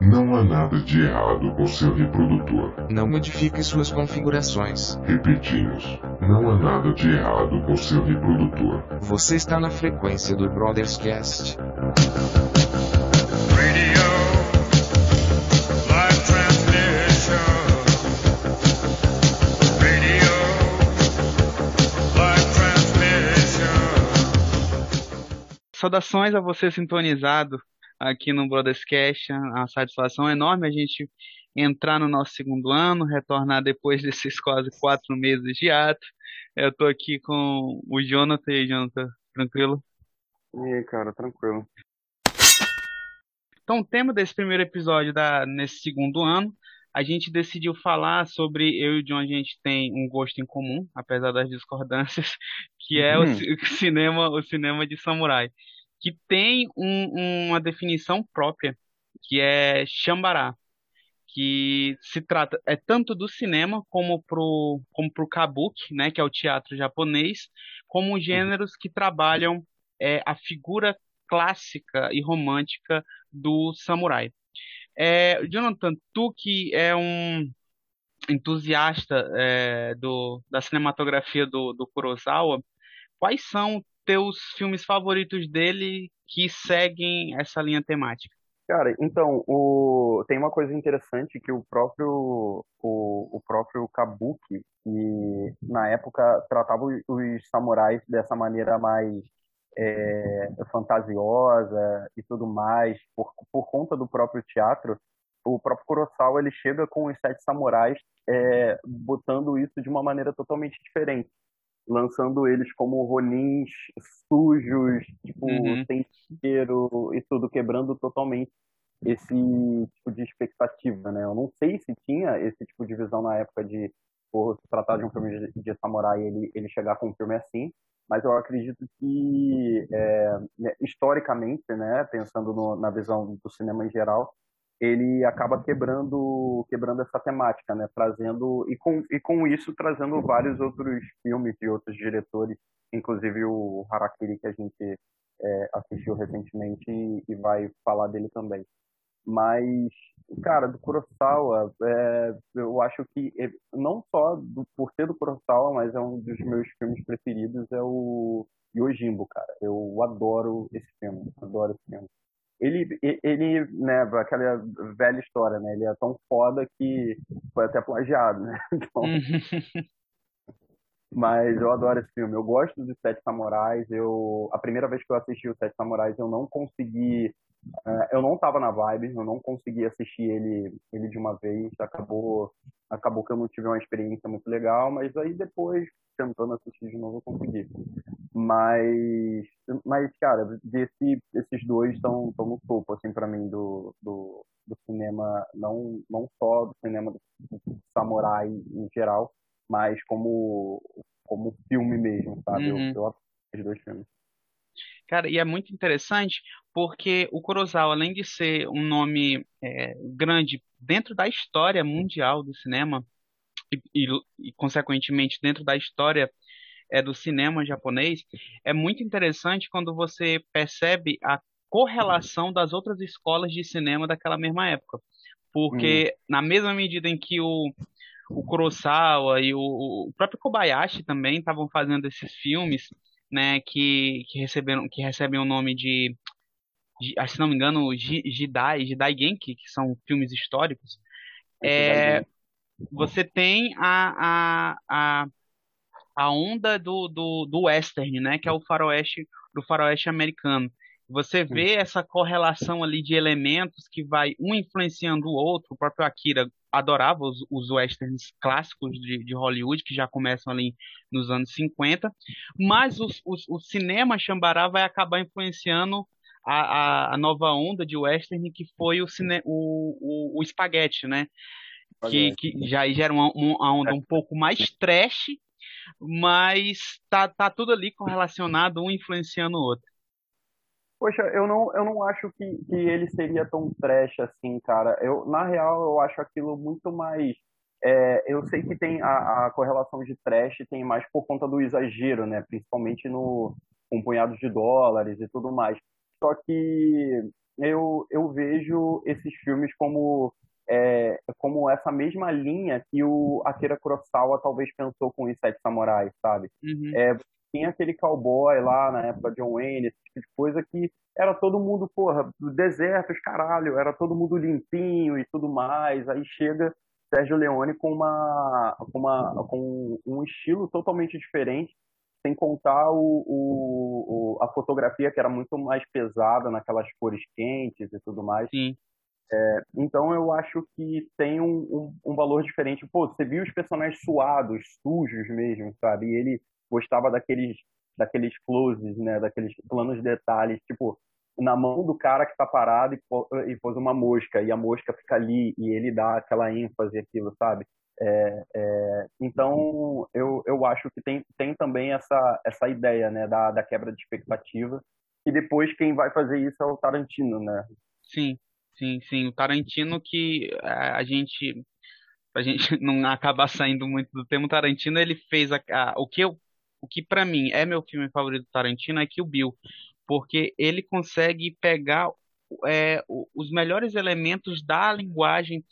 Não há nada de errado com seu reprodutor. Não modifique suas configurações. Repetimos, não há nada de errado com seu reprodutor. Você está na frequência do Brothers Cast. Radio, live transmission. Radio, live transmission. Saudações a você sintonizado aqui no Brothers Cast. É uma satisfação enorme a gente entrar no nosso segundo ano, retornar depois desses quase quatro meses de ato. Eu tô aqui com o Jonathan. E aí, Jonathan, tranquilo? E aí, cara, tranquilo. Então, o tema desse primeiro episódio da, nesse segundo ano, a gente decidiu falar sobre eu e o John, a gente tem um gosto em comum, apesar das discordâncias, que é ci- o cinema, o cinema de samurai, que tem um- uma definição própria, que é Shambara, que se trata é tanto do cinema como pro como pro kabuki, né, que é o teatro japonês, como gêneros que trabalham é, a figura clássica e romântica do samurai. É, Jonathan, tu que é um entusiasta é, do, da cinematografia do, do Kurosawa, quais são teus filmes favoritos dele que seguem essa linha temática? Cara, então, o... tem uma coisa interessante que o próprio, o, o próprio Kabuki, que na época tratava os, os samurais dessa maneira mais é, fantasiosa e tudo mais, por, por conta do próprio teatro, o próprio Kurosawa ele chega com os Sete Samurais é, botando isso de uma maneira totalmente diferente. Lançando eles como ronins sujos, tipo, Uhum. sem cheiro e tudo, quebrando totalmente esse tipo de expectativa, né? Eu não sei se tinha esse tipo de visão na época de por se tratar de um filme de, de samurai ele, ele chegar com um filme assim, mas eu acredito que é, historicamente, né, pensando no, na visão do cinema em geral, ele acaba quebrando quebrando essa temática, né, trazendo e com e com isso trazendo vários outros filmes de outros diretores, inclusive o Harakiri que a gente é, assistiu recentemente e, e vai falar dele também. Mas, cara, do Kurosawa, é, eu acho que é, não só do, por ser do Kurosawa, mas é um dos meus filmes preferidos, é o Yojimbo, cara. Eu adoro esse filme, adoro esse filme. Ele, ele, né, aquela velha história, né? Ele é tão foda que foi até plagiado, né? Então, mas eu adoro esse filme. Eu gosto dos Sete Samurais. Eu, a primeira vez que eu assisti os Sete Samurais, eu não consegui. Eh, eu não tava na vibe, eu não consegui assistir ele, ele de uma vez. Acabou, acabou que eu não tive uma experiência muito legal, mas aí depois, tentando assistir de novo, eu consegui. Mas, mas cara, desse, esses dois estão no topo, assim, para mim, do, do, do cinema, não, não só do cinema do, samurai em geral, mas como, como filme mesmo, sabe? Eu, Uhum. eu adoro esses dois filmes. Cara, e é muito interessante porque o Kurosawa, além de ser um nome é, grande dentro da história mundial do cinema e, e, e, consequentemente dentro da história é, do cinema japonês, é muito interessante quando você percebe a correlação das outras escolas de cinema daquela mesma época. Porque na mesma medida em que o, o Kurosawa e o, o próprio Kobayashi também estavam fazendo esses filmes, né, que, que receberam que recebem o nome de, de ah, se não me engano, Ji- Jidai, Jidai Genki, que são filmes históricos. É, você tem a, a, a, a onda do, do, do western, né, que é o faroeste do faroeste americano. Você vê essa correlação ali de elementos que vai um influenciando o outro. O próprio Akira adorava os, os westerns clássicos de, de Hollywood, que já começam ali nos anos 50, mas os, os, o cinema Xambará vai acabar influenciando a, a, a nova onda de western, que foi o, cine, o, o, o espaguete, né? Que, que já gera uma, uma onda um pouco mais trash, mas tá, tá tudo ali correlacionado, um influenciando o outro. Poxa, eu não, eu não acho que, que ele seria tão trash assim, cara. Eu, na real, eu acho aquilo muito mais. É, eu sei que tem a, a correlação de trash tem mais por conta do exagero, né? Principalmente no com punhados de dólares e tudo mais. Só que eu, eu vejo vejo esses filmes como é, como essa mesma linha que o Akira Kurosawa talvez pensou com os Sete Samurais, sabe? Uhum. É, tinha aquele cowboy lá na época de John Wayne, esse tipo de coisa que era todo mundo, porra, desertos, caralho, era todo mundo limpinho e tudo mais. Aí chega Sérgio Leone com uma com, uma, com um estilo totalmente diferente, sem contar o, o, o, a fotografia que era muito mais pesada naquelas cores quentes e tudo mais. Sim. É, então eu acho que tem um, um, um, valor diferente. Pô, você viu os personagens suados, sujos mesmo, sabe? E ele gostava daqueles daqueles closes, né? Daqueles planos de detalhes, tipo na mão do cara que está parado e, e pôs uma mosca e a mosca fica ali e ele dá aquela ênfase aquilo, sabe? É, é, então eu, eu acho que tem, tem também essa, essa ideia né, da, da quebra de expectativa e depois quem vai fazer isso é o Tarantino, né? Sim, sim, sim. O Tarantino que a, a gente a gente não acabar saindo muito do tema, o Tarantino ele fez a, a, o que eu o que para mim é meu filme favorito do Tarantino é que o Bill porque ele consegue pegar é, os melhores elementos da linguagem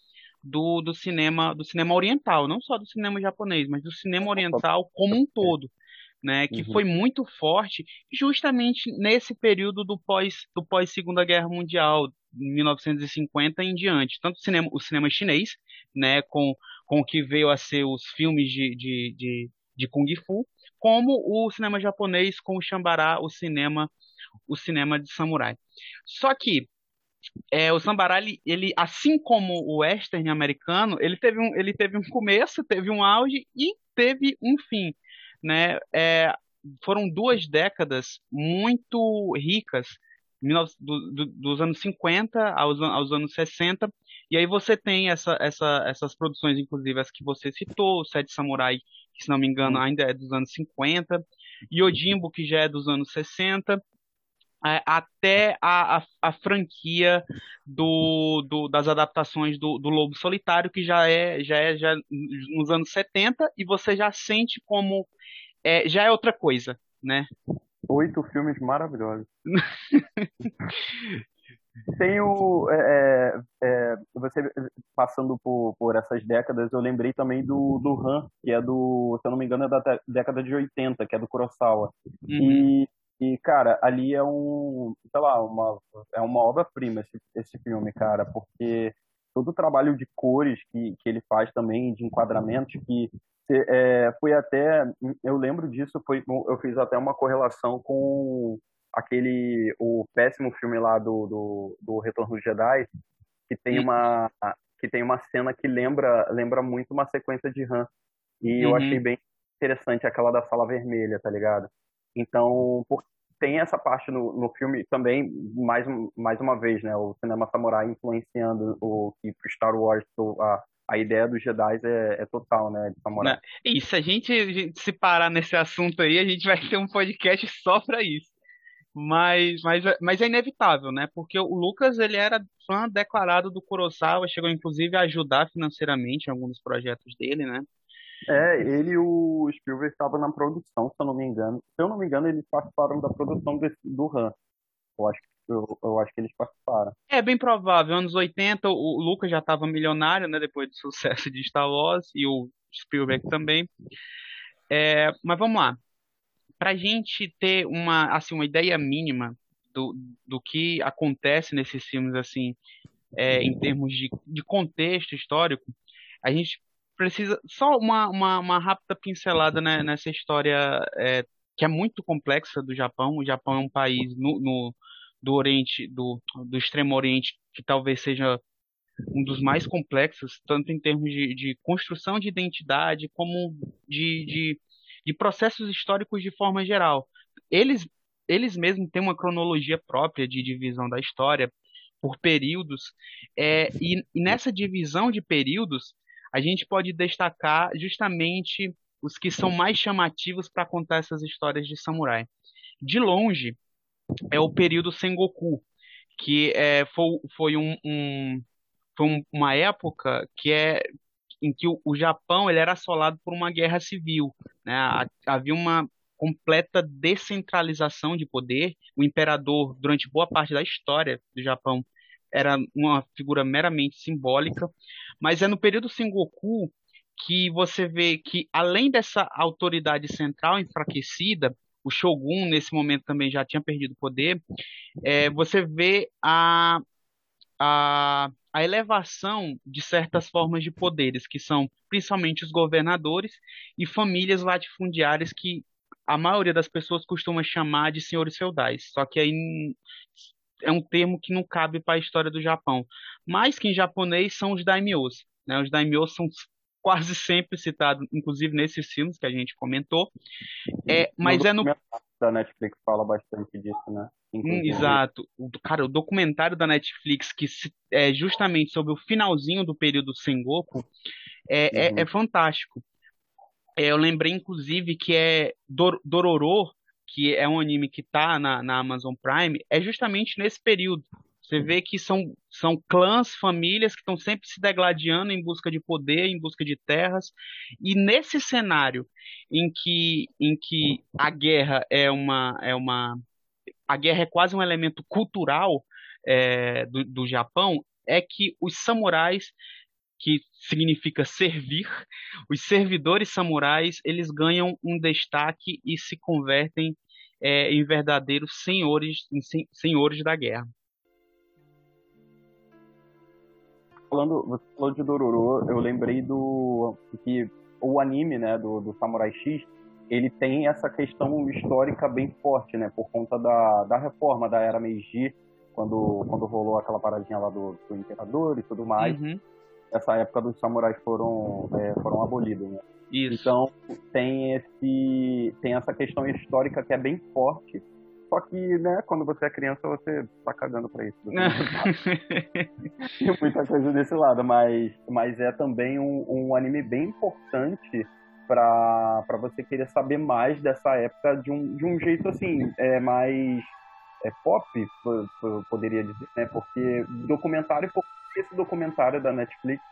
do, do cinema do cinema oriental, não só do cinema japonês, mas do cinema oriental como um todo, né, que uhum. foi muito forte justamente nesse período do pós do pós Segunda Guerra Mundial, 1950 em diante, tanto o cinema o cinema chinês, né, com com o que veio a ser os filmes de, de, de, de kung fu, como o cinema japonês com o Shambara, o cinema o cinema de samurai. Só que é, o Sambará, ele, ele, assim como o western americano, ele teve, um, ele teve um começo, teve um auge e teve um fim. Né? É, foram duas décadas muito ricas, do, do, dos anos 50 aos, aos anos 60, e aí você tem essa, essa, essas produções, inclusive as que você citou, o Sete Samurai, que se não me engano ainda é dos anos 50, Yojimbo, que já é dos anos 60, é, até a, a, a franquia do, do, das adaptações do, do Lobo Solitário, que já é, já é já nos anos 70, e você já sente como é, já é outra coisa, né? Oito filmes maravilhosos. Tem o. É, é, é, você passando por, por essas décadas, eu lembrei também do, do Han, que é do, se eu não me engano, é da década de 80, que é do Kurosawa. Uhum. E e, cara, ali é um, sei lá, uma, é uma obra-prima esse, esse filme, cara, porque todo o trabalho de cores que, que ele faz também, de enquadramentos, que é, foi até, eu lembro disso, foi, eu fiz até uma correlação com aquele, o péssimo filme lá do, do, do Retorno dos Jedi, que tem uma, que tem uma cena que lembra, lembra muito uma sequência de Han. E uhum. eu achei bem interessante aquela da sala vermelha, tá ligado? Então, por, tem essa parte no, no filme também, mais, mais uma vez, né? O cinema samurai influenciando o que pro Star Wars a, a ideia dos Jedi é, é total, né? De samurai. E se a gente, a gente se parar nesse assunto aí, a gente vai ter um podcast só para isso. Mas, mas, mas é inevitável, né? Porque o Lucas ele era fã declarado do Kurosawa, chegou inclusive a ajudar financeiramente em alguns dos projetos dele, né? É, ele e o Spielberg estavam na produção, se eu não me engano. Se eu não me engano, eles participaram da produção desse, do Han. Eu acho, eu, eu acho que eles participaram. É bem provável. Anos 80, o Lucas já estava milionário, né? Depois do sucesso de Star Wars e o Spielberg também. É, mas vamos lá. Para gente ter uma, assim, uma ideia mínima do, do que acontece nesses filmes, assim, é, em termos de, de contexto histórico, a gente precisa só uma, uma, uma rápida pincelada né, nessa história é, que é muito complexa do Japão. O Japão é um país no, no, do Oriente, do, do Extremo Oriente, que talvez seja um dos mais complexos, tanto em termos de, de construção de identidade como de, de, de, processos históricos de forma geral. Eles, eles mesmos têm uma cronologia própria de divisão da história por períodos, é, e, e nessa divisão de períodos, a gente pode destacar justamente os que são mais chamativos para contar essas histórias de samurai. De longe, é o período Sengoku, que é, foi, foi, um, um, foi um, uma época que é em que o, o, Japão ele era assolado por uma guerra civil. Né? Havia uma completa descentralização de poder. O imperador, durante boa parte da história do Japão, era uma figura meramente simbólica, mas é no período Sengoku que você vê que, além dessa autoridade central enfraquecida, o Shogun, nesse momento, também já tinha perdido poder, é, você vê a, a, a elevação de certas formas de poderes, que são principalmente os governadores e famílias latifundiárias que a maioria das pessoas costuma chamar de senhores feudais. Só que aí é um termo que não cabe para a história do Japão. Mas que em japonês são os daimyos. Né? Os daimyos são quase sempre citados, inclusive nesses filmes que a gente comentou. É, mas é no da Netflix fala bastante disso, né? Hum, exato. O, cara, o documentário da Netflix, que se- é justamente sobre o finalzinho do período Sengoku, é, é, Uhum. é fantástico. É, eu lembrei, inclusive, que é Dor Dororo, que é um anime que tá na, na Amazon Prime, é justamente nesse período. Você vê que são, são clãs, famílias que estão sempre se degladiando em busca de poder, em busca de terras. E nesse cenário em que, em que a guerra é uma, é uma a guerra é quase um elemento cultural é, do, do Japão, é que os samurais, que significa servir, os servidores samurais, eles ganham um destaque e se convertem é, em verdadeiros senhores, em sen- senhores da guerra. falando, você falou de Dororo, eu lembrei do que o anime, né, do, do Samurai X, ele tem essa questão histórica bem forte, né, por conta da, da reforma da era Meiji, quando, quando rolou aquela paradinha lá do, do imperador e tudo mais. Uhum, Essa época dos samurais foram, é, foram abolidos, né? isso. Então tem esse tem essa questão histórica que é bem forte. Só que, né, quando você é criança, você tá cagando pra isso. Tem muita coisa desse lado, mas, mas é também um, um anime bem importante para você querer saber mais dessa época de um, de um jeito assim, é mais é, pop, eu, poderia dizer, né? Porque documentário, por que esse documentário da Netflix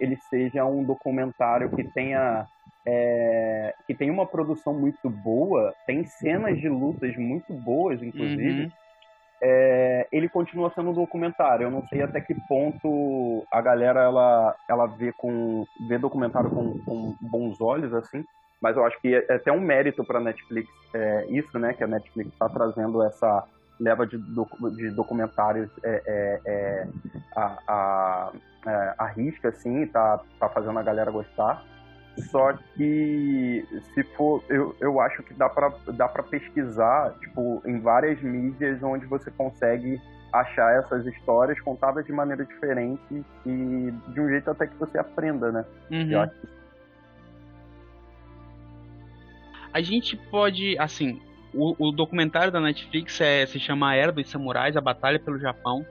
ele seja um documentário que tenha é, que tem uma produção muito boa, tem cenas de lutas muito boas, inclusive Uhum. É, ele continua sendo um documentário. Eu não sei até que ponto a galera ela, ela vê com vê documentário com, com bons olhos assim, mas eu acho que é até um mérito para Netflix é, isso, né? Que a Netflix está trazendo essa leva de, de documentários é, é, é, a, a, é, a risca assim, tá, tá fazendo a galera gostar. Só que se for, eu, eu acho que dá para dá para pesquisar, tipo, em várias mídias onde você consegue achar essas histórias contadas de maneira diferente e de um jeito até que você aprenda, né? Uhum. Eu acho A gente pode, assim, o, o documentário da Netflix é, se chama A Era dos Samurais, A Batalha pelo Japão.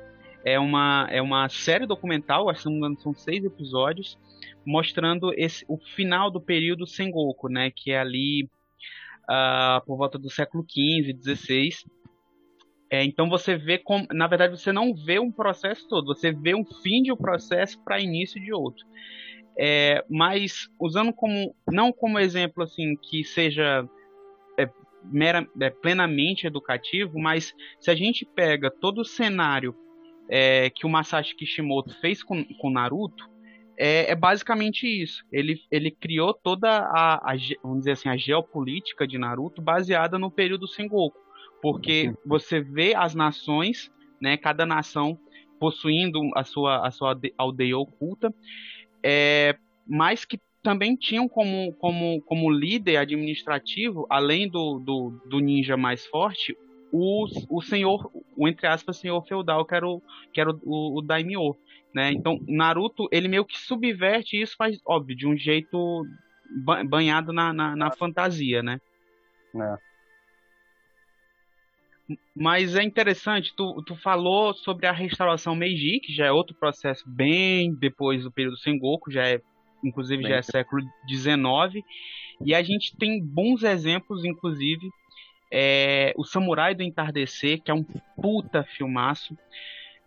É uma, é uma série documental, acho que são seis episódios, mostrando esse, o final do período Sengoku, né, que é ali ah, por volta do século XV, XVI. É, então você vê na verdade você não vê um processo todo, você vê um fim de um processo para início de outro. É, mas usando como não como exemplo assim que seja é, mera, é, plenamente educativo, mas se a gente pega todo o cenário é, que o Masashi Kishimoto fez com, com Naruto, é, é basicamente isso. Ele, ele criou toda a, a vamos dizer assim a geopolítica de Naruto baseada no período Sengoku, porque você vê as nações, né, cada nação possuindo a sua a sua alde- aldeia oculta é, mas que também tinham como, como, como líder administrativo, além do, do, do ninja mais forte, o, o senhor, o entre aspas, senhor feudal, que era o, que era o, o daimyo. Né? Então, Naruto, ele meio que subverte isso, mas, óbvio, de um jeito ba- banhado na, na, na fantasia, né? né? Mas é interessante, tu, tu falou sobre a restauração Meiji, que já é outro processo bem depois do período Sengoku, já é, inclusive Bem já é século XIX, e a gente tem bons exemplos, inclusive, é, o Samurai do Entardecer, que é um puta filmaço,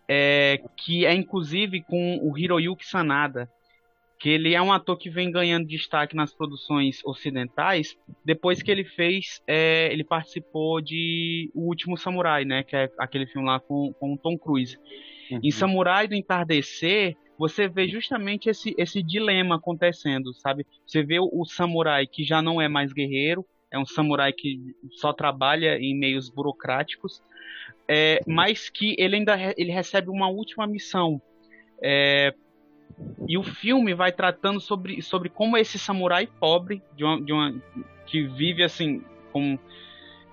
é, que é inclusive com o Hiroyuki Sanada, que ele é um ator que vem ganhando destaque nas produções ocidentais depois que ele fez, é, ele participou de O Último Samurai, né, que é aquele filme lá com, com o Tom Cruise. Uhum. Em Samurai do Entardecer, você vê justamente esse, esse dilema acontecendo, sabe? Você vê o, o samurai que já não é mais guerreiro, é um samurai que só trabalha em meios burocráticos, é, mas que ele ainda re- ele recebe uma última missão. É, e o filme vai tratando sobre, sobre como esse samurai pobre, de uma, de uma, que vive assim, com,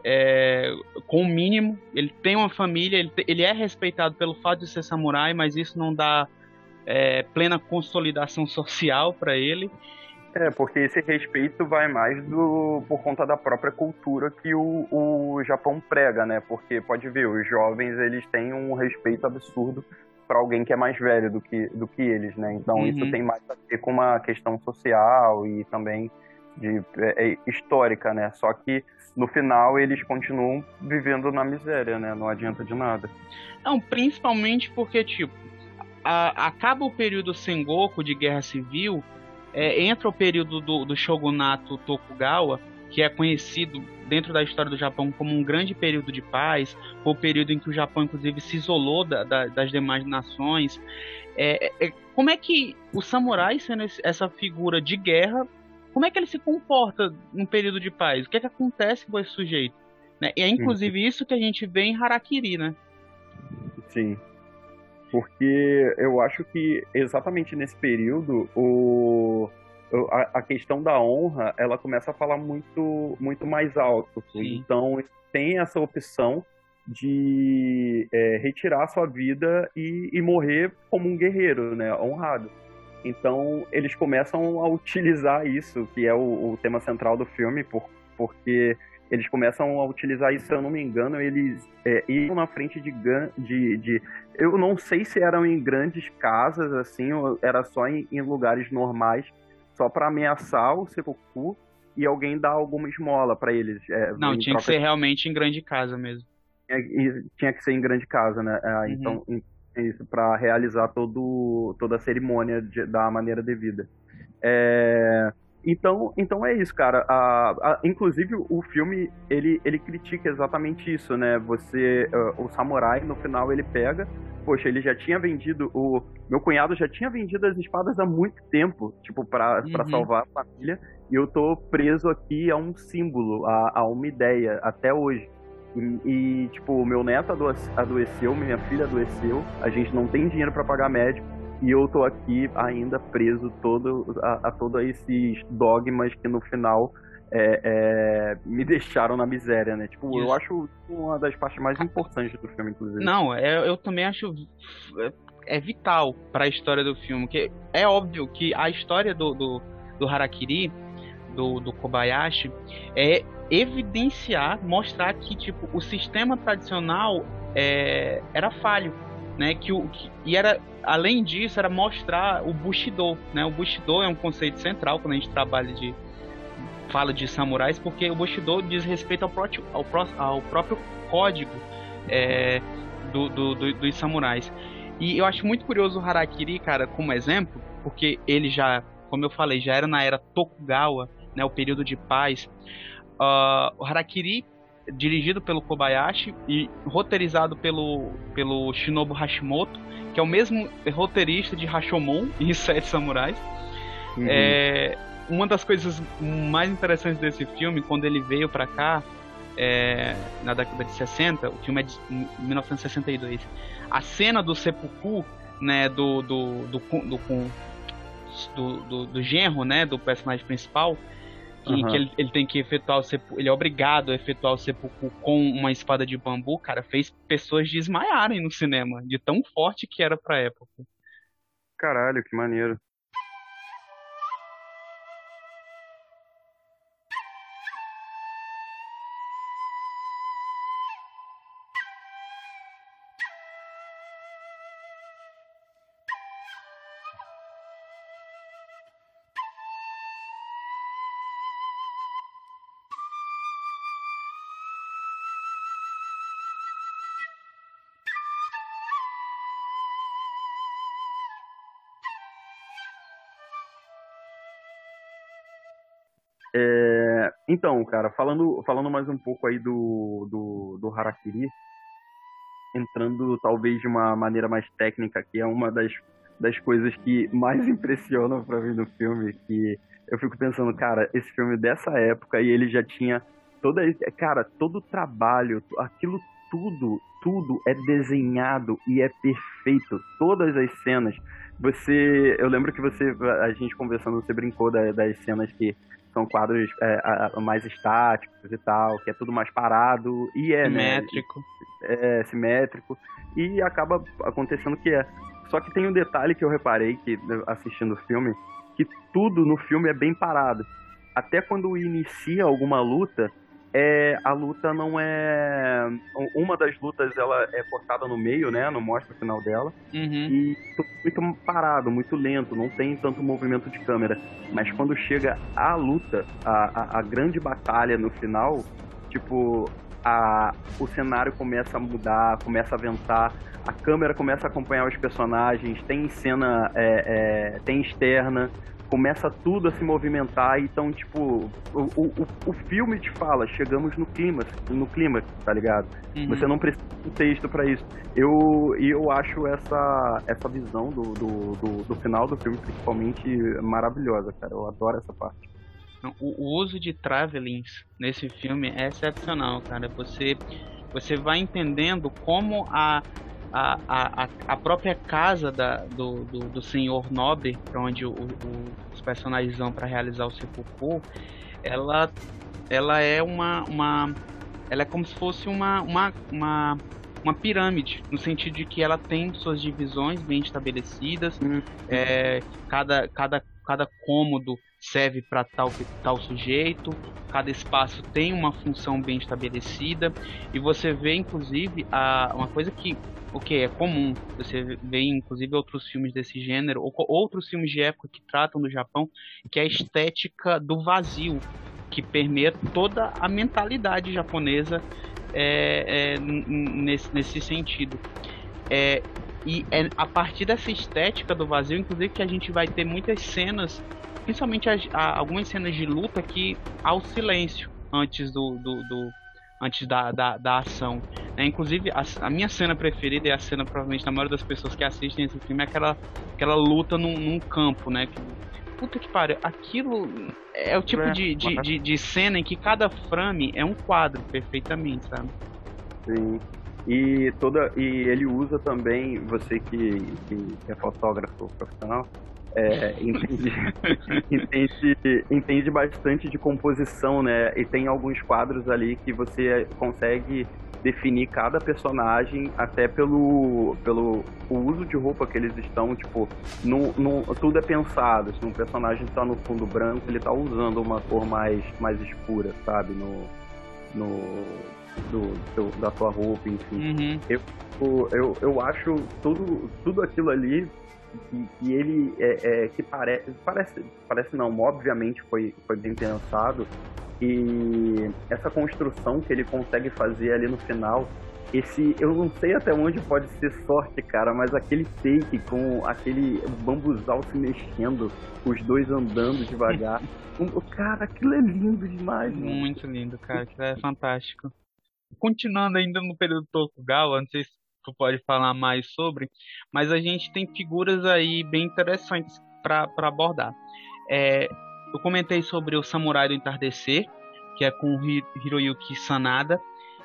é, com o mínimo, ele tem uma família, ele, ele é respeitado pelo fato de ser samurai, mas isso não dá é, plena consolidação social para ele. É, porque esse respeito vai mais do, por conta da própria cultura que o, o Japão prega, né? Porque pode ver, os jovens eles têm um respeito absurdo para alguém que é mais velho do que, do que eles, né? Então Uhum. isso tem mais a ver com uma questão social e também de é, é, histórica, né? Só que no final eles continuam vivendo na miséria, né? Não adianta de nada. Não, principalmente porque, tipo, a- acaba o período Sengoku de Guerra Civil, é, entra o período do, do Shogunato Tokugawa, que é conhecido dentro da história do Japão como um grande período de paz, o período em que o Japão, inclusive, se isolou da- da- das demais nações. É, é- é- como é que o samurai, sendo esse- essa figura de guerra, como é que ele se comporta num período de paz? O que é que acontece com esse sujeito? Né? E é inclusive isso que a gente vê em Harakiri, né? Sim. Porque eu acho que exatamente nesse período o, a, a questão da honra ela começa a falar muito, muito mais alto. Sim. Então tem essa opção de é, retirar a sua vida e, e morrer como um guerreiro, né? Honrado. Então eles começam a utilizar isso, que é o, o tema central do filme, por, porque eles começam a utilizar isso, se eu não me engano, eles é, iam na frente de, gan- de, de. Eu não sei se eram em grandes casas, assim, ou era só em, em lugares normais, só para ameaçar o Seppuku e alguém dar alguma esmola para eles. é, Não, tinha que ser realmente em grande casa mesmo. tinha, e tinha que ser em grande casa, né? Ah, Uhum. Então, isso para realizar todo, toda a cerimônia de- da maneira devida. É, então, então é isso, cara. A- a- inclusive o filme ele, ele critica exatamente isso, né? Você, ah, o samurai no final ele pega, poxa, ele já tinha vendido o meu cunhado já tinha vendido as espadas há muito tempo, tipo para Uhum. salvar a família, e eu tô preso aqui a um símbolo, a, a uma ideia até hoje. E, e, tipo, meu neto ado- adoeceu, minha filha adoeceu, a gente não tem dinheiro para pagar médico e eu tô aqui ainda preso todo, a, a todos esses dogmas que no final é, é, me deixaram na miséria, né? Tipo, eu Isso. acho uma das partes mais importantes do filme, inclusive. Não, é- eu também acho é, é vital para a história do filme, que é óbvio que a história do, do, do Harakiri, do, do Kobayashi, é evidenciar, mostrar que tipo o sistema tradicional é, era falho, né? Que o que, e era além disso era mostrar o Bushido, né? O Bushido é um conceito central quando a gente trabalha de fala de samurais, porque o Bushido diz respeito ao, próprio ao, pró- ao próprio código é, do, do- do- dos samurais. E eu acho muito curioso o Harakiri, cara, como exemplo, porque ele já, como eu falei, já era na era Tokugawa, né, o período de paz. Ah, o Harakiri, dirigido pelo Kobayashi e roteirizado pelo, pelo Shinobu Hashimoto, que é o mesmo roteirista de Rashomon e Sete Samurais. Uhum. É, uma das coisas mais interessantes desse filme, quando ele veio pra cá, é, na década de 60, o filme é de 1962, a cena do seppuku, né, do do do, do, do, do, do genro, né, do personagem principal, que, Aham. que ele, ele tem que efetuar o ele é obrigado a efetuar o seppuku com uma espada de bambu, cara, fez pessoas desmaiarem no cinema, de tão forte que era pra época. Caralho, que maneiro. É, então, cara, falando, falando mais um pouco aí do, do, do Harakiri, entrando talvez de uma maneira mais técnica, que é uma das, das coisas que mais impressionam pra mim no filme, que eu fico pensando, cara, esse filme dessa época e ele já tinha toda, cara, todo o trabalho, aquilo tudo, tudo é desenhado e é perfeito, todas as cenas. Você, eu lembro que você, a gente conversando, você brincou da, das cenas que são quadros é, mais estáticos e tal, que é tudo mais parado e é, né? Simétrico. é, simétrico e acaba acontecendo que é. Só que tem um detalhe que eu reparei que assistindo o filme, que tudo no filme é bem parado. Até quando inicia alguma luta, é, a luta não é uma das lutas ela é cortada no meio, né? Não mostra o final dela Uhum. e tudo muito parado, muito lento, não tem tanto movimento de câmera. Mas quando chega a luta, a, a, a grande batalha no final, tipo, a, o cenário começa a mudar, começa a ventar, a câmera começa a acompanhar os personagens, tem cena, é, é, tem externa, começa tudo a se movimentar, então, tipo, o, o, o- filme te fala, chegamos no clima, no clima, tá ligado? Uhum. Você não precisa de texto pra isso. Eu, eu acho essa, essa visão do, do, do, do final do filme, principalmente, maravilhosa, cara. Eu adoro essa parte. O, o uso de travelings nesse filme é excepcional, cara. Você, você vai entendendo como a, a, a, a- própria casa da, do, do, do senhor nobre, para onde o, o- os personagens vão para realizar o sepulcro, ela, ela é uma, uma. Ela é como se fosse uma, uma, uma, uma pirâmide, no sentido de que ela tem suas divisões bem estabelecidas, é, cada, cada, cada cômodo serve para tal, tal sujeito, cada espaço tem uma função bem estabelecida, e você vê inclusive a, uma coisa que o que é comum, você vê inclusive outros filmes desse gênero, ou outros filmes de época que tratam do Japão, que é a estética do vazio, que permeia toda a mentalidade japonesa é, é, nesse, nesse sentido. É, e é a partir dessa estética do vazio, inclusive, que a gente vai ter muitas cenas, principalmente as- a- algumas cenas de luta que há o silêncio antes do, do, do- antes da, da, da ação. né? inclusive, a, a minha cena preferida e a cena provavelmente da maioria das pessoas que assistem esse filme é aquela, aquela luta num, num campo, né? Que, puta que pariu, aquilo é o tipo É, de, de, mas- de, de cena em que cada frame é um quadro perfeitamente, sabe? Sim. E, toda, e ele usa também, você que, que é fotógrafo profissional, é, entende, entende, entende bastante de composição, né? E tem alguns quadros ali que você consegue definir cada personagem até pelo, pelo o uso de roupa que eles estão, tipo, no, no, tudo é pensado. Se um personagem está no fundo branco, ele está usando uma cor mais, mais escura, sabe? No, no, do, do- da sua roupa, enfim Uhum. eu, eu, eu acho tudo, tudo aquilo ali que, que ele é, é, que parece, parece parece não obviamente foi foi bem pensado e essa construção que ele consegue fazer ali no final esse eu não sei até onde pode ser sorte cara mas aquele take com aquele bambuzal se mexendo os dois andando devagar cara aquilo é lindo demais mano. Muito lindo, cara. Aquilo é fantástico. Continuando ainda no período Tokugawa, não sei se tu pode falar mais sobre, mas a gente tem figuras aí bem interessantes para abordar. É, eu comentei sobre o Samurai do Entardecer, que é com Hiroyuki Sanada,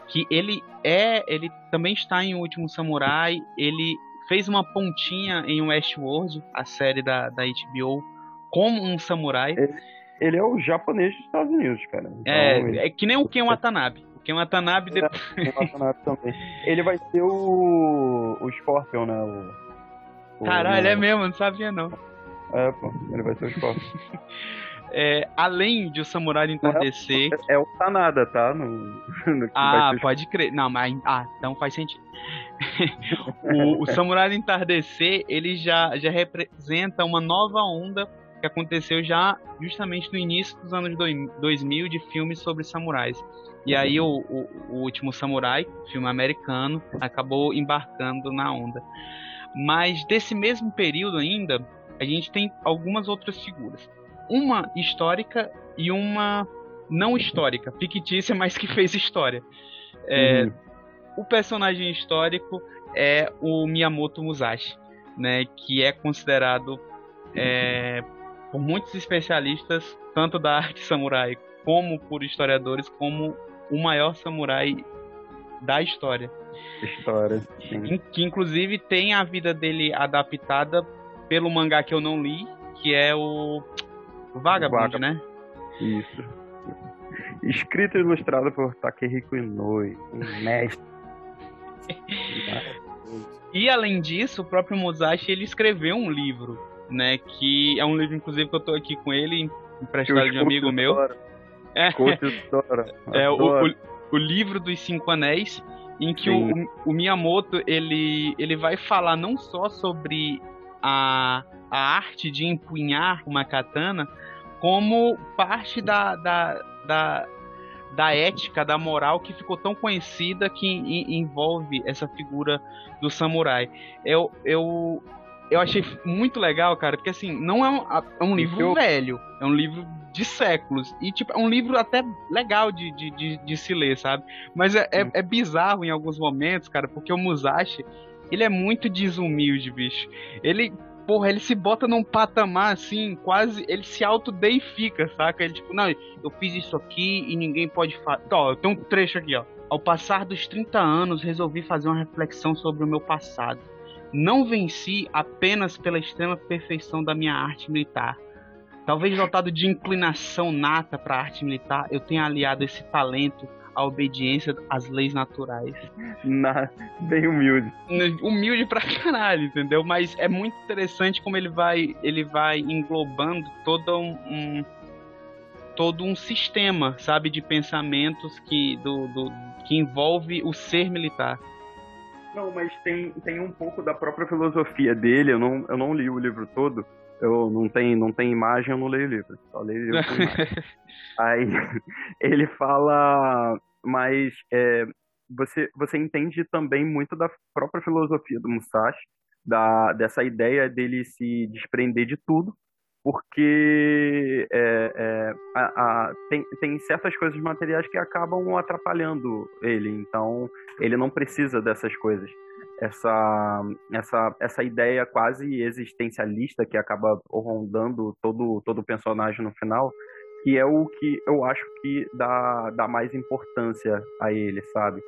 que ele é, ele também está em O Último Samurai, ele fez uma pontinha em Westworld, a série da, da HBO, como um samurai. ele é o japonês dos Estados Unidos cara Então, ele- É, é que nem o Ken Watanabe. O Ken Watanabe de- relacionado também. Ele vai ser o. o Scorpion, né? O, o- Caralho, no- é mesmo, não sabia não. É, pô, ele vai ser o Scorpion. É, além de o Samurai do Entardecer. É, é o Sanada, tá? No, no Ah, o pode crer. Não, mas. Ah, então faz sentido. o, o Samurai Entardecer, ele já, já representa uma nova onda que aconteceu já justamente no início dos anos doi- 2000 de filmes sobre samurais. E aí o, o, o último Samurai, filme americano, acabou embarcando na onda. Mas desse mesmo período ainda, a gente tem algumas outras figuras. uma histórica e uma não histórica, fictícia, mas que fez história. É, Uhum. O personagem histórico é o Miyamoto Musashi, né, que é considerado é, por muitos especialistas, tanto da arte samurai como por historiadores, como o maior samurai da história. História, sim. Que inclusive tem a vida dele adaptada pelo mangá que eu não li, que é o Vagabond, Vagabond. né? Isso. Escrito e ilustrado por Takehiko Inoue, um mestre. E além disso, o próprio Musashi ele escreveu um livro, né? Que é um livro, inclusive, que eu tô aqui com ele, emprestado de um amigo meu. É, é o, o, o livro dos Cinco Anéis, em que Sim. o, o Miyamoto ele, ele vai falar não só sobre a, a arte de empunhar uma katana, como parte da, da, da, da ética, da moral que ficou tão conhecida que en- envolve essa figura do samurai. Eu, eu, eu achei muito legal, cara, porque assim, não é um, é um livro eu- velho, é um livro de séculos. E, tipo, é um livro até legal de, de, de, de se ler, sabe? Mas é, é, é bizarro em alguns momentos, cara, porque o Musashi, ele é muito desumilde, bicho. Ele, porra, ele se bota num patamar assim, quase. Ele se autodeifica, saca? Ele, tipo, não, eu fiz isso aqui e ninguém pode fazer. Ó, tem um trecho aqui, ó. Ao passar dos 30 anos, resolvi fazer uma reflexão sobre o meu passado. Não venci apenas pela extrema perfeição da minha arte militar. Talvez dotado de inclinação nata para a arte militar, eu tenha aliado esse talento à obediência às leis naturais. Na, bem humilde. Humilde pra caralho, entendeu? Mas é muito interessante como ele vai, ele vai englobando todo um, um- todo um sistema, sabe, de pensamentos que do, do- que envolve o ser militar. Não, mas tem, tem um pouco da própria filosofia dele. Eu não, eu não li o livro todo. Eu não tem, não tem imagem, eu não leio o livro. Só leio o livro com imagem. Aí ele fala, mas é, você, você entende também muito da própria filosofia do Musashi, da, dessa ideia dele se desprender de tudo, porque é, é, a- a- tem, tem certas coisas materiais que acabam atrapalhando ele, então ele não precisa dessas coisas. Essa, essa, essa ideia quase existencialista que acaba rondando todo, todo personagem no final, que é o que eu acho que dá, dá mais importância a ele, sabe?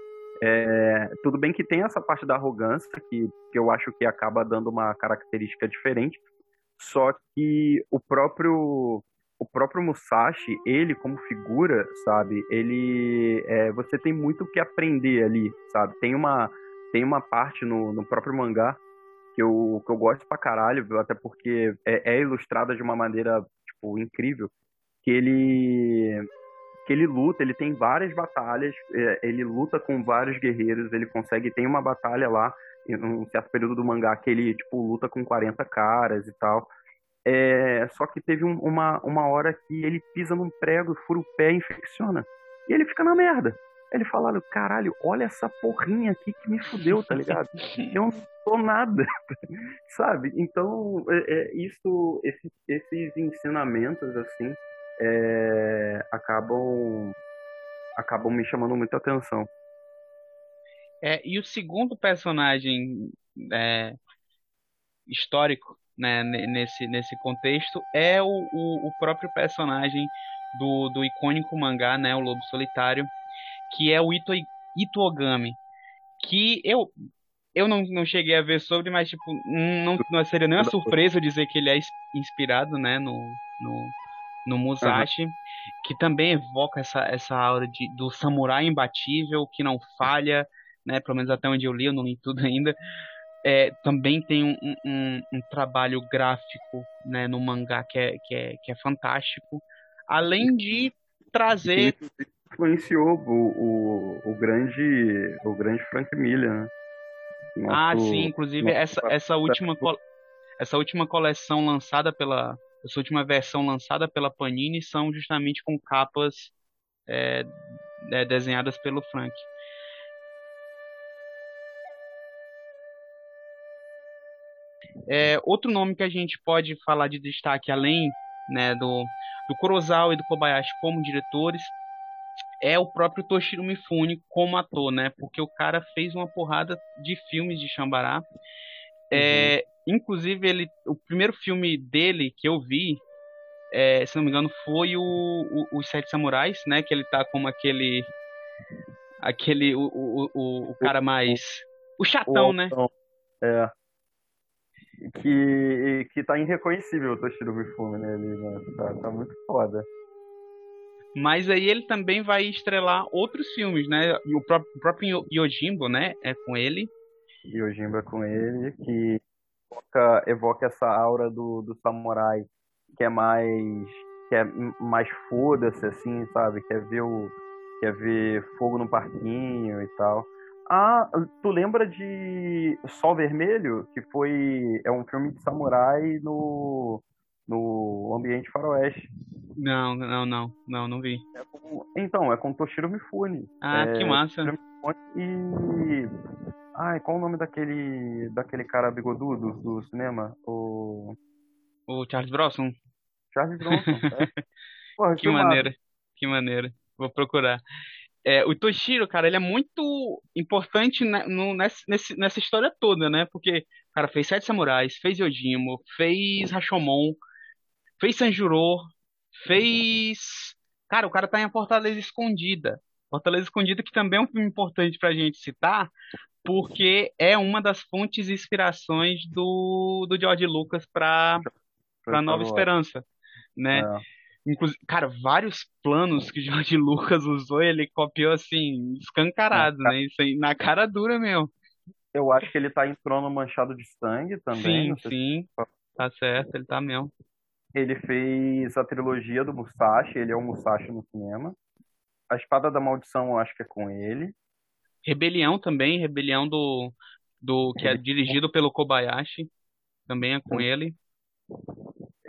É, tudo bem que tem essa parte da arrogância, que, que eu acho que acaba dando uma característica diferente, só que o próprio o próprio Musashi, ele como figura, sabe? Ele é, você tem muito o que aprender ali, sabe? Tem uma tem uma parte no, no próprio mangá que eu, que eu gosto pra caralho, até porque é, é ilustrada de uma maneira tipo incrível, que ele que ele luta, ele tem várias batalhas, é, ele luta com vários guerreiros, ele consegue, tem uma batalha lá, em um certo período do mangá, que ele, tipo, luta com 40 caras e tal. É, só que teve um- uma, uma hora que ele pisa num prego, fura o pé e infecciona. E ele fica na merda. Ele fala, caralho, olha essa porrinha aqui que me fudeu, tá ligado? Eu não sou nada, sabe? Então, é, é, isso, esses, esses ensinamentos, assim, é, acabam acabam me chamando muita atenção. É, e o segundo personagem é, histórico né, ne- nesse, nesse contexto é o, o, o próprio personagem do, do icônico mangá, né, o Lobo Solitário, que é o Ito, Ito Ogami, que eu eu não, não cheguei a ver sobre, mas tipo não, não seria nenhuma surpresa dizer que ele é ins- inspirado, né, no, no, no Musashi, que também evoca essa, essa aura de, do samurai imbatível que não falha, né, pelo menos até onde eu li, eu não li tudo ainda. É, também tem um, um- um, trabalho gráfico né, no mangá que é, que, é, que é fantástico, além de trazer Influenciou o, o, o grande o grande Frank Miller, né? Ah, Nosso- sim, inclusive nosso essa, essa última essa última coleção lançada pela essa última versão lançada pela Panini são justamente com capas é, é, desenhadas pelo Frank. É, outro nome que a gente pode falar de destaque além né, do, do Kurosawa e do Kobayashi como diretores é o próprio Toshiro Mifune como ator, né? Porque o cara fez uma porrada de filmes de Xambará. É, inclusive, ele, o primeiro filme dele que eu vi, é, se não me engano, foi o, o, Os Sete Samurais, né? Que ele tá como aquele. Aquele. O, o, o, o cara mais. O chatão, O né? É. Que, que tá irreconhecível o Toshiro Mifune, né? Ali, né? Tá, tá muito foda. Mas aí ele também vai estrelar outros filmes, né? E O próprio, o próprio Yojimbo, né? É com ele. E o Jimba com ele, que evoca, evoca essa aura do, do samurai, que é mais. que é mais foda-se, assim, sabe? Quer ver o. Quer ver fogo no parquinho e tal. Ah, tu lembra de Sol Vermelho? Que foi. É um filme de samurai no. no ambiente faroeste. Não, não, não, não, não vi. É com- então, é com Toshiro Mifune. Ah, É, que massa. E. Ai, qual o nome daquele. daquele cara bigodudo do cinema? O. O Charles Bronson. Charles Bronson. é. Porra, Que filmaço. maneira, que maneira. Vou procurar. É, o Toshiro, cara, ele é muito importante né, no- nessa, nessa história toda, né? Porque o cara fez Sete Samurais, fez Yojimbo, fez Rashomon, fez Sanjuro, fez. Cara, o cara tá em A Fortaleza Escondida. Fortaleza Escondida, que também é um filme importante pra gente citar, porque é uma das fontes e inspirações do, do George Lucas pra, pra Nova. Esperança, né? É. Inclusive, cara, vários planos que o George Lucas usou, ele copiou assim, escancarado, né? Isso aí, na cara dura mesmo. Eu acho que ele tá em Trono Manchado de Sangue também. Sim, sei se- sim. Tá certo, ele tá mesmo. Ele fez a trilogia do Musashi, ele é o Musashi no cinema. A Espada da Maldição, eu acho que é com ele. Rebelião também, Rebelião do, do que é dirigido pelo Kobayashi, também é com ele.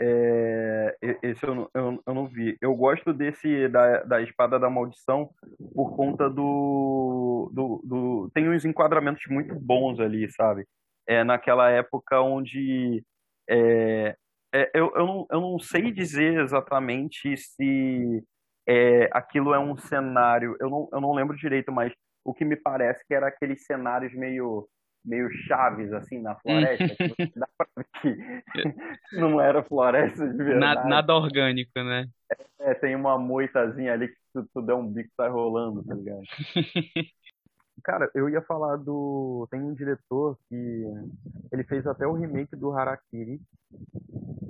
É, esse eu eu, eu não vi. Eu gosto desse da, da Espada da Maldição por conta do, do, do. Tem uns enquadramentos muito bons ali, sabe? É naquela época onde. É, é, eu, eu, não, eu não sei dizer exatamente se é, aquilo é um cenário. Eu não, eu não lembro direito, mas o que me parece que era aqueles cenários meio. Meio chaves, assim, na floresta. que dá pra ver que não era floresta de verdade. nada orgânico, né? É, tem uma moitazinha ali que se tu der um bico sai rolando, tá ligado? Cara, eu ia falar do. Tem um diretor que ele fez até o remake do Harakiri.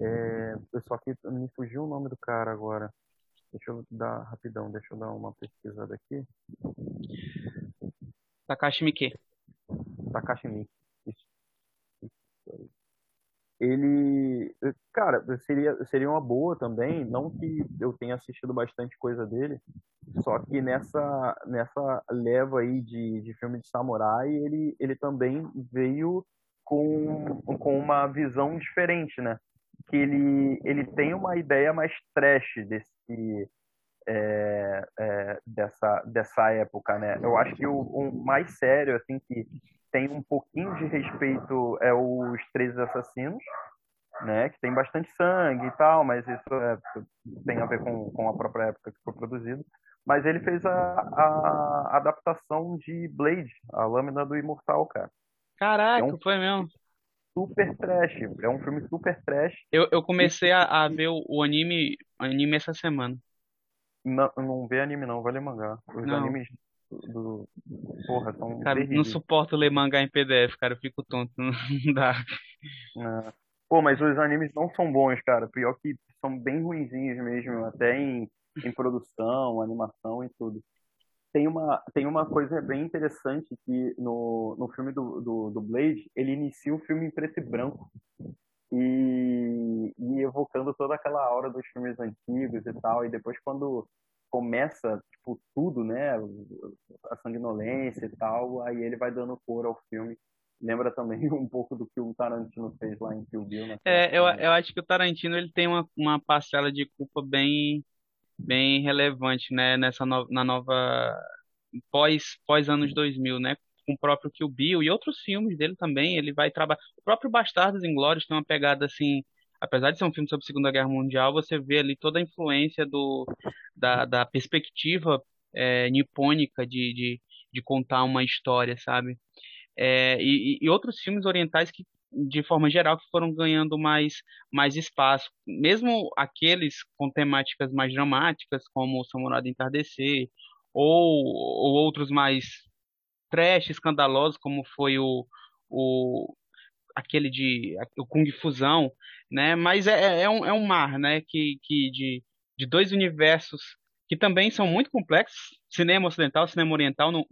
É... Só que me fugiu o nome do cara agora. Deixa eu dar rapidão, deixa eu dar uma pesquisada aqui. Takashi Miike. Takashi Miike. Ele, cara, seria, seria uma boa também, não que eu tenha assistido bastante coisa dele, só que nessa, nessa leva aí de, de filme de samurai, ele, ele também veio com, com uma visão diferente, né? Que ele, ele tem uma ideia mais trash desse, é, é, dessa, dessa época, né? Eu acho que o, o mais sério, assim, que tem um pouquinho de respeito é os Três Assassinos, né? Que tem bastante sangue e tal, mas isso é, tem a ver com, com a própria época que foi produzido. Mas ele fez a, a adaptação de Blade, a Lâmina do Imortal, cara. Caraca, É um- foi mesmo. Super trash, é um filme super trash. Eu, eu comecei a, a ver o, o anime, anime essa semana. Não, não vê anime não, vai ler mangá. Os Não. animes do, porra, são Cara, não terríveis. suporto ler mangá em PDF, cara, eu fico tonto, não dá. É. Pô, mas os animes não são bons, cara. Pior que são bem ruinzinhos mesmo, até em, em produção, animação e tudo. Tem uma, tem uma coisa bem interessante que no, no filme do, do, do Blade, ele inicia o filme em preto e branco. E, e evocando toda aquela aura dos filmes antigos e tal. E depois quando começa, tipo, tudo, né? A sanguinolência e tal, aí ele vai dando cor ao filme. Lembra também um pouco do que o Tarantino fez lá em Kill Bill, né? É, eu, eu acho que o Tarantino ele tem uma, uma parcela de culpa bem bem relevante, né, nessa no, na nova pós pós anos 2000, né, com o próprio Kill Bill e outros filmes dele também, ele vai trabalhar. O próprio Bastardos Inglórios tem uma pegada assim apesar de ser um filme sobre a Segunda Guerra Mundial, você vê ali toda a influência do, da, da perspectiva é, nipônica de, de, de contar uma história, sabe? É, e, e outros filmes orientais que de forma geral, que foram ganhando mais, mais espaço. Mesmo aqueles com temáticas mais dramáticas, como o Samurai do Entardecer, ou, ou outros mais trash, escandalosos, como foi o, o aquele de o Kung Fusão, né? Mas é, é, é, um, é um mar, né? Que, que de, de dois universos que também são muito complexos. Cinema ocidental, cinema oriental, não,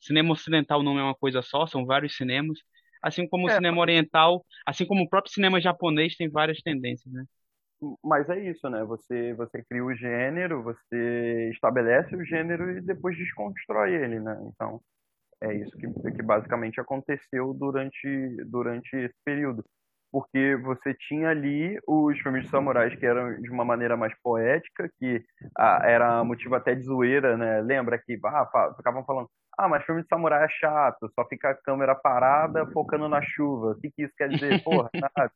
cinema ocidental não é uma coisa só, são vários cinemas. Assim como o É, cinema oriental, assim como o próprio cinema japonês tem várias tendências, né? Mas é isso, né? Você, você cria o gênero, você estabelece o gênero e depois desconstrói ele, né? Então, é isso que, que basicamente aconteceu durante, durante esse período. Porque você tinha ali os filmes de samurais que eram de uma maneira mais poética, que ah, era motivo até de zoeira, né? Lembra que ah, ficavam falando, ah, mas filme de samurai é chato, só fica a câmera parada focando na chuva. O que, que isso quer dizer? Porra, nada,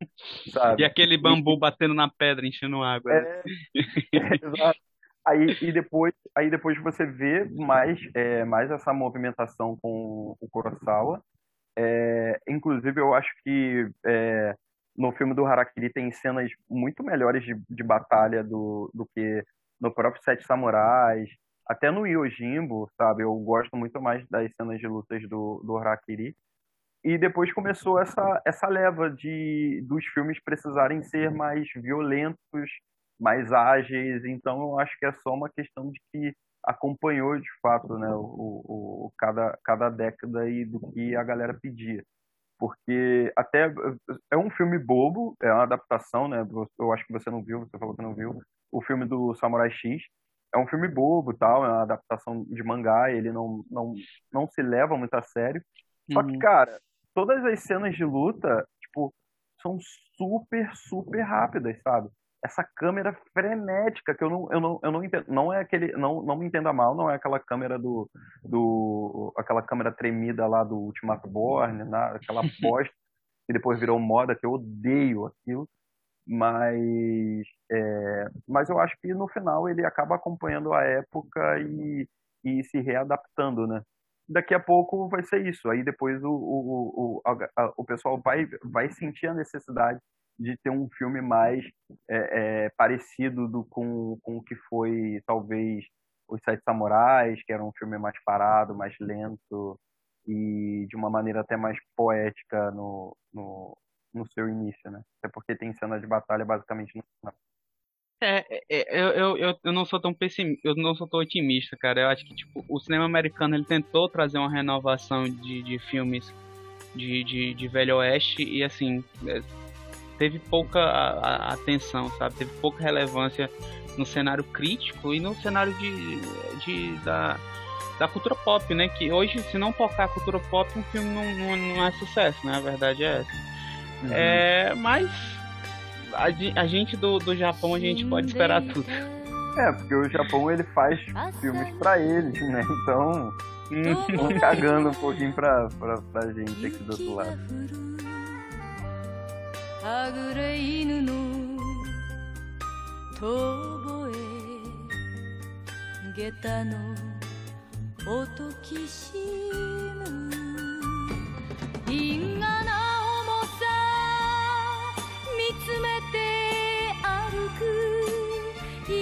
sabe? E aquele bambu batendo na pedra, enchendo água. né? É, exato. Aí, e depois, aí depois você vê mais, é, mais essa movimentação com o Kurosawa. É, inclusive, eu acho que é, no filme do Harakiri tem cenas muito melhores de, de batalha do, do que no próprio Sete Samurais. Até no Yojimbo, sabe? Eu gosto muito mais das cenas de lutas do, do Harakiri. E depois começou essa, essa leva de dos filmes precisarem ser mais violentos, mais ágeis. Então eu acho que é só uma questão de que acompanhou de fato, né, o, o, cada, cada década e do que a galera pedia. Porque até é um filme bobo, é uma adaptação, né? Eu acho que você não viu, você falou que não viu. O filme do Samurai X é um filme bobo, tal, é uma adaptação de mangá, ele não, não, não se leva muito a sério. Só que, Uhum. cara, todas as cenas de luta, tipo, são super, super rápidas, sabe? Essa câmera frenética que eu não, eu não, eu não entendo, não é aquele, não, não me entenda mal, não é aquela câmera do, do aquela câmera tremida lá do Ultimato Born, né? aquela bosta que depois virou moda, que eu odeio aquilo, mas é, mas eu acho que no final ele acaba acompanhando a época e, e se readaptando, né? Daqui a pouco vai ser isso. Aí depois o, o, o, a- o pessoal vai, vai sentir a necessidade de ter um filme mais é, é, parecido do, com, com o que foi, talvez, Os Sete Samurais, que era um filme mais parado, mais lento e de uma maneira até mais poética no, no, no seu início, né? Até porque tem cena de batalha basicamente no final. É, é, é, eu, eu, eu, eu não sou tão pessimista, eu não sou tão otimista, cara. Eu acho que tipo, o cinema americano ele tentou trazer uma renovação de, de filmes de, de, de Velho Oeste e assim é, teve pouca a- a- atenção, sabe? Teve pouca relevância no cenário crítico e no cenário de, de da, da cultura pop, né? Que hoje, se não tocar a cultura pop, um filme não, não, não é sucesso, né? A verdade é essa. É, mas a, a gente do, do Japão, a gente pode esperar tudo. É, porque o Japão ele faz filmes pra eles, né? Então, vão cagando um pouquinho pra, pra, pra gente aqui do outro lado. はぐれ犬の遠吠え下駄の音きしむ。因果な重さ見つめて歩く。闇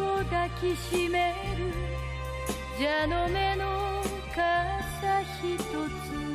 を抱きしめる。蛇の目の傘ひとつ。